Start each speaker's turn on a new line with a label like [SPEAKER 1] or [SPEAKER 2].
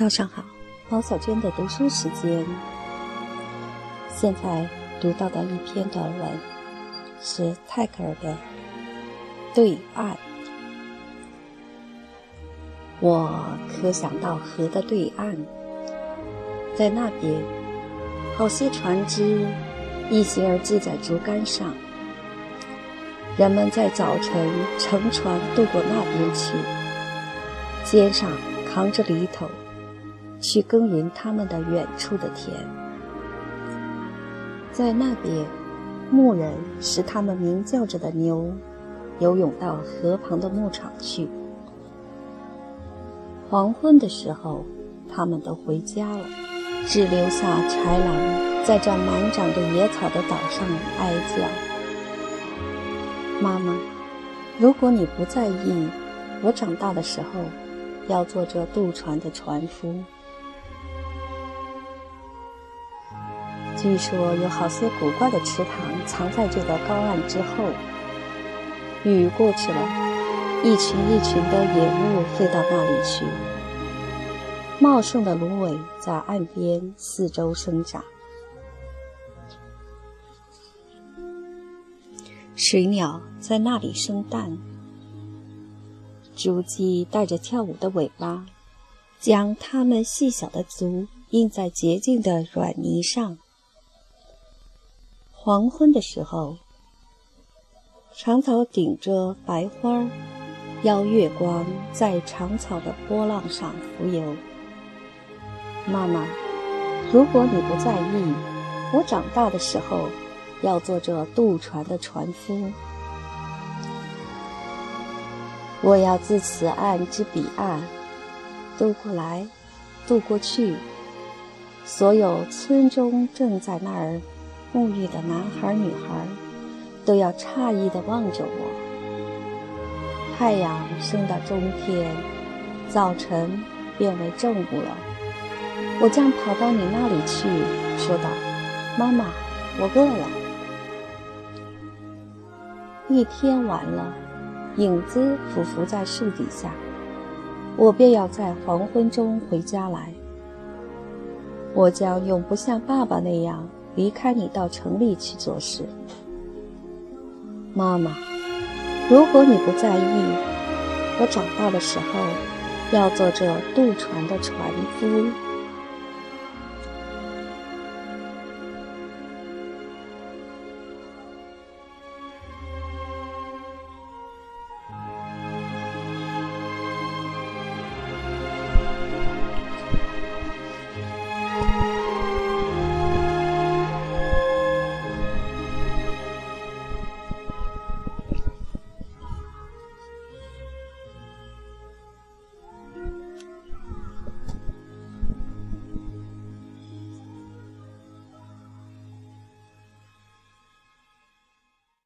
[SPEAKER 1] 早上好，毛小娟的读书时间。现在读到的一篇短文是泰戈尔的《对岸》。我可想到河的对岸，在那边，好些船只一行而系在竹竿上，人们在早晨乘船渡过那边去，肩上扛着犁头。去耕耘他们的远处的田，在那边，牧人使他们鸣叫着的牛游泳到河旁的牧场去。黄昏的时候，他们都回家了，只留下豺狼在这满长着野草的岛上哀叫。妈妈，如果你不在意，我长大的时候要做这渡船的船夫。据说有好些古怪的池塘藏在这个高岸之后。雨过去了，一群一群的野雾飞到那里去。茂盛的芦苇在岸边四周生长，水鸟在那里生蛋。竹鸡带着跳舞的尾巴，将它们细小的足印在洁净的软泥上。黄昏的时候，长草顶着白花，邀月光在长草的波浪上浮游。妈妈，如果你不在意，我长大的时候要做这渡船的船夫。我要自此岸之彼岸渡过来，渡过去，所有村中正在那儿。沐浴的男孩女孩都要诧异地望着我。太阳升到中天，早晨变为正午了。我将跑到你那里去，说道：“妈妈，我饿了。”一天完了，影子匍匐在树底下，我便要在黄昏中回家来。我将永不像爸爸那样。离开你到城里去做事，妈妈。如果你不在意，我长大的时候要做这渡船的船夫。